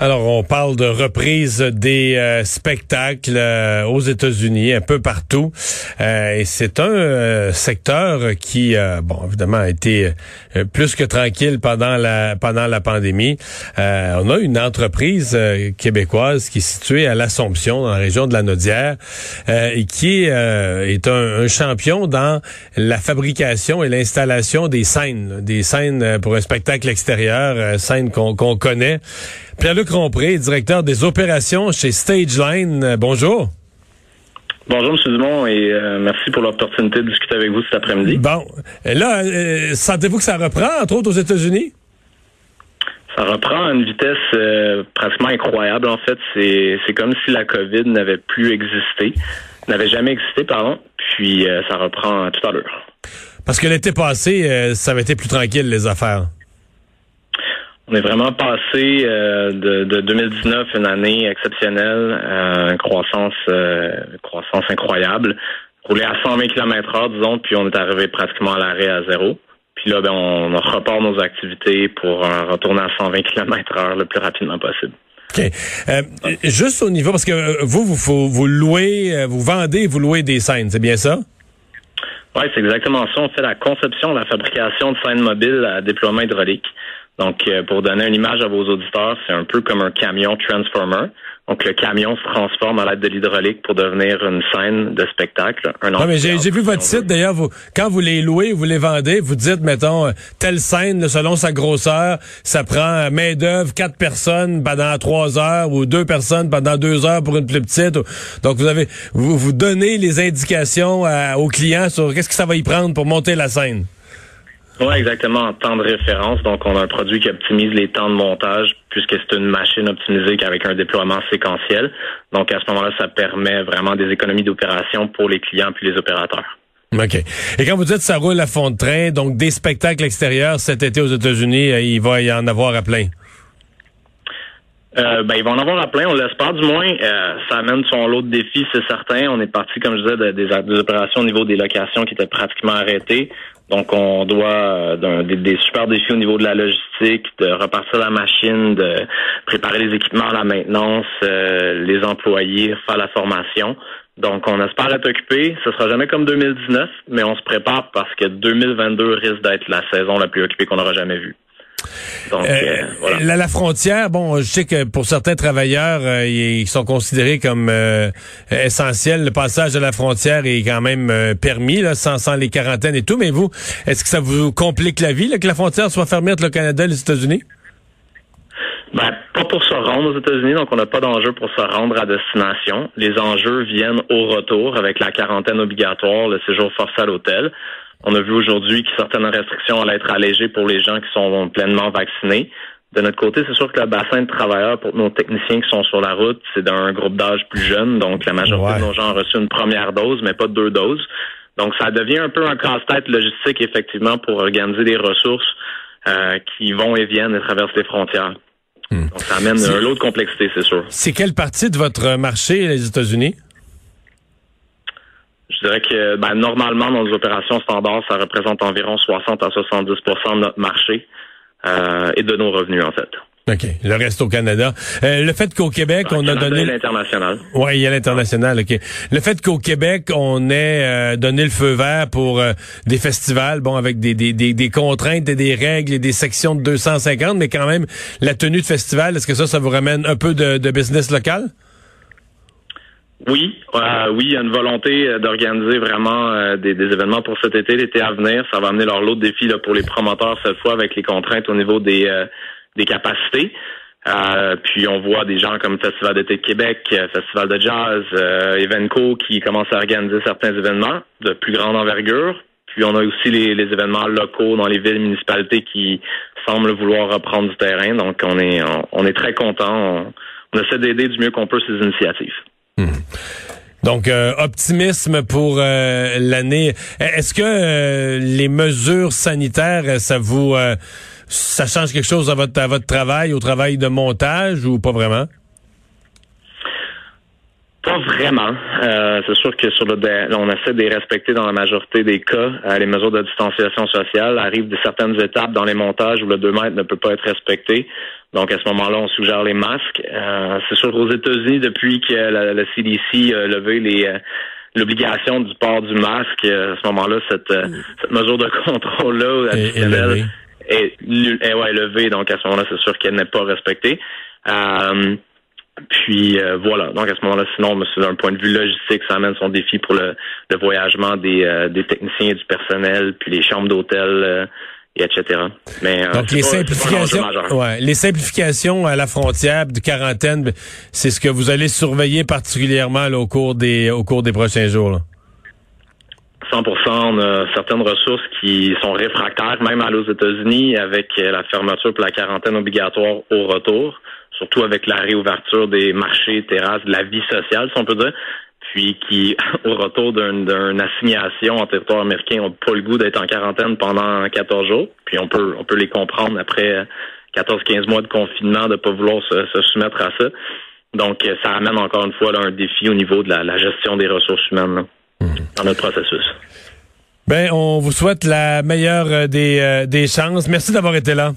Alors, on parle de reprise des euh, spectacles euh, aux États-Unis, un peu partout. Euh, et c'est un secteur qui, bon, évidemment, a été plus que tranquille pendant la pendant la pandémie. on a une entreprise québécoise qui est située à l'Assomption, dans la région de la Naudière, et qui est un, champion dans la fabrication et l'installation des scènes, des scènes pour un spectacle extérieur, scènes qu'on connaît. Pierre-Luc Rompré, directeur des opérations chez Stageline. Euh, bonjour. Bonjour, M. Dumont, et euh, merci pour l'opportunité de discuter avec vous cet après-midi. Bon. là, euh, sentez-vous que ça reprend, entre autres aux États-Unis? Ça reprend à une vitesse pratiquement incroyable. En fait, c'est comme si la COVID n'avait plus existé, n'avait jamais existé, pardon. Puis ça reprend tout à l'heure. Parce que l'été passé, ça avait été plus tranquille, les affaires. On est vraiment passé euh, de, de, 2019, une année exceptionnelle, euh, une croissance, euh, croissance incroyable. Rouler à 120 km heure, disons, puis on est arrivé pratiquement à l'arrêt à zéro. Puis là, ben, on, repart nos activités pour retourner à 120 km heure le plus rapidement possible. OK. juste au niveau, parce que vous, vous, vous louez, vous vendez, vous louez des scènes, c'est bien ça? Oui, c'est exactement ça. On fait la conception, la fabrication de scènes mobiles à déploiement hydraulique. Donc, euh, pour donner une image à vos auditeurs, c'est un peu comme un camion transformer. Donc, le camion se transforme à l'aide de l'hydraulique pour devenir une scène de spectacle. Un ah, mais j'ai, vu votre site, d'ailleurs, vous, quand vous les louez, vous les vendez, vous dites, mettons, euh, telle scène, selon sa grosseur, ça prend main d'œuvre, quatre personnes pendant trois heures ou deux personnes pendant deux heures pour une plus petite. Donc, vous avez, vous, vous donnez les indications aux clients sur qu'est-ce que ça va y prendre pour monter la scène. Oui, exactement, en temps de référence. Donc, on a un produit qui optimise les temps de montage puisque c'est une machine optimisée avec un déploiement séquentiel. Donc, à ce moment-là, ça permet vraiment des économies d'opération pour les clients puis les opérateurs. OK. Et quand vous dites ça roule à fond de train, donc des spectacles extérieurs cet été aux États-Unis, euh, il va y en avoir à plein? Euh, ben, ils vont en avoir à plein, on l'espère du moins. Euh, ça amène son lot de défis, c'est certain. On est parti, comme je disais, des, des, opérations au niveau des locations qui étaient pratiquement arrêtées. Donc, on doit euh, des, super défis au niveau de la logistique, de repartir la machine, de préparer les équipements, la maintenance, euh, les employés, faire la formation. Donc, on espère être occupé. Ce sera jamais comme 2019, mais on se prépare parce que 2022 risque d'être la saison la plus occupée qu'on aura jamais vue. Donc, euh, euh, voilà. la, frontière, bon, je sais que pour certains travailleurs, euh, ils sont considérés comme essentiels. Le passage de la frontière est quand même permis, là, sans, sans les quarantaines et tout. Mais vous, est-ce que ça vous complique la vie, là, que la frontière soit fermée entre le Canada et les États-Unis? Ben, pas pour se rendre aux États-Unis, donc on n'a pas d'enjeu pour se rendre à destination. Les enjeux viennent au retour avec la quarantaine obligatoire, le séjour forcé à l'hôtel. On a vu aujourd'hui que certaines restrictions allaient être allégées pour les gens qui sont pleinement vaccinés. De notre côté, c'est sûr que le bassin de travailleurs pour nos techniciens qui sont sur la route, c'est d'un groupe d'âge plus jeune. Donc, la majorité de nos gens ont reçu une première dose, mais pas deux doses. Donc, ça devient un peu un casse-tête logistique, effectivement, pour organiser des ressources euh, qui vont et viennent et traversent les frontières. Hmm. Donc, ça amène un lot de complexité, c'est sûr. C'est quelle partie de votre marché, les États-Unis? Je dirais que ben, normalement, dans les opérations standards, ça représente environ 60 à 70% de notre marché euh, et de nos revenus, en fait. OK. Le reste au Canada. Euh, le fait qu'au Québec, on a donné... l'international. Oui, il y a l'international, OK. Le fait qu'au Québec, on ait euh, donné le feu vert pour des festivals, bon, avec des, des, des, contraintes et des règles et des sections de 250, mais quand même, la tenue de festival, est-ce que ça, ça vous ramène un peu de, de business local? Oui, euh, oui, il y a une volonté euh, d'organiser vraiment euh, des, événements pour cet été, l'été à venir. Ça va amener leur lot de défis pour les promoteurs cette fois avec les contraintes au niveau des, des capacités. Puis on voit des gens comme Festival d'été de Québec, Festival de jazz, Evenco qui commencent à organiser certains événements de plus grande envergure. Puis on a aussi les, événements locaux dans les villes municipalités qui semblent vouloir reprendre du terrain. Donc on est on, est très content. On, essaie d'aider du mieux qu'on peut ces initiatives. Hmm. Donc, optimisme pour l'année. Est-ce que les mesures sanitaires, ça vous ça change quelque chose à votre, à votre travail, au travail de montage ou pas vraiment? Pas vraiment. Euh, c'est sûr que sur le on essaie de les respecter dans la majorité des cas. Euh, les mesures de distanciation sociale arrivent de certaines étapes dans les montages où le 2 mètres ne peut pas être respecté. Donc à ce moment-là, on suggère les masques. Euh, c'est sûr qu'aux États-Unis, depuis que la, CDC a levé les l'obligation du port du masque, à ce moment-là, cette, cette mesure de contrôle-là additionnelle est, est ouais, élevée, donc à ce moment-là, c'est sûr qu'elle n'est pas respectée. Euh, puis euh, voilà, donc à ce moment-là, sinon, d'un point de vue logistique, ça amène son défi pour le, le voyagement des, euh, des techniciens et du personnel, puis les chambres d'hôtel, et etc. Mais, donc les simplifications, ouais, les simplifications à la frontière de quarantaine, c'est ce que vous allez surveiller particulièrement au cours des au cours des prochains jours. Là. 100 On a certaines ressources qui sont réfractaires, même à aux États-Unis, avec la fermeture pour la quarantaine obligatoire au retour, surtout avec la réouverture des marchés, terrasses, de la vie sociale, si on peut dire, puis qui, au retour d'une assignation en territoire américain, n'ont pas le goût d'être en quarantaine pendant 14 jours. Puis on peut, on peut les comprendre après 14-15 mois de confinement de ne pas vouloir se, soumettre à ça. Donc, ça amène encore une fois un défi au niveau de la, gestion des ressources humaines dans notre processus. Ben, on vous souhaite la meilleure euh, des, euh, des chances. Merci d'avoir été là.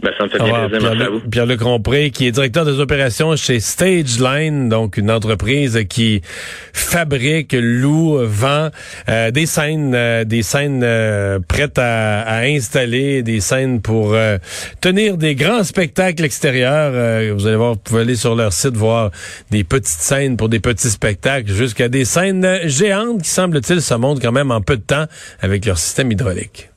Ben, ça me fait bien plaisir. Pierre-Luc Rompré, qui est directeur des opérations chez Stageline, donc une entreprise qui fabrique, loue, vend euh, des scènes, euh, des scènes euh, prêtes à, à, installer, des scènes pour tenir des grands spectacles extérieurs. vous allez voir, vous pouvez aller sur leur site voir des petites scènes pour des petits spectacles, jusqu'à des scènes géantes qui semble-t-il se montrent quand même en peu de temps avec leur système hydraulique.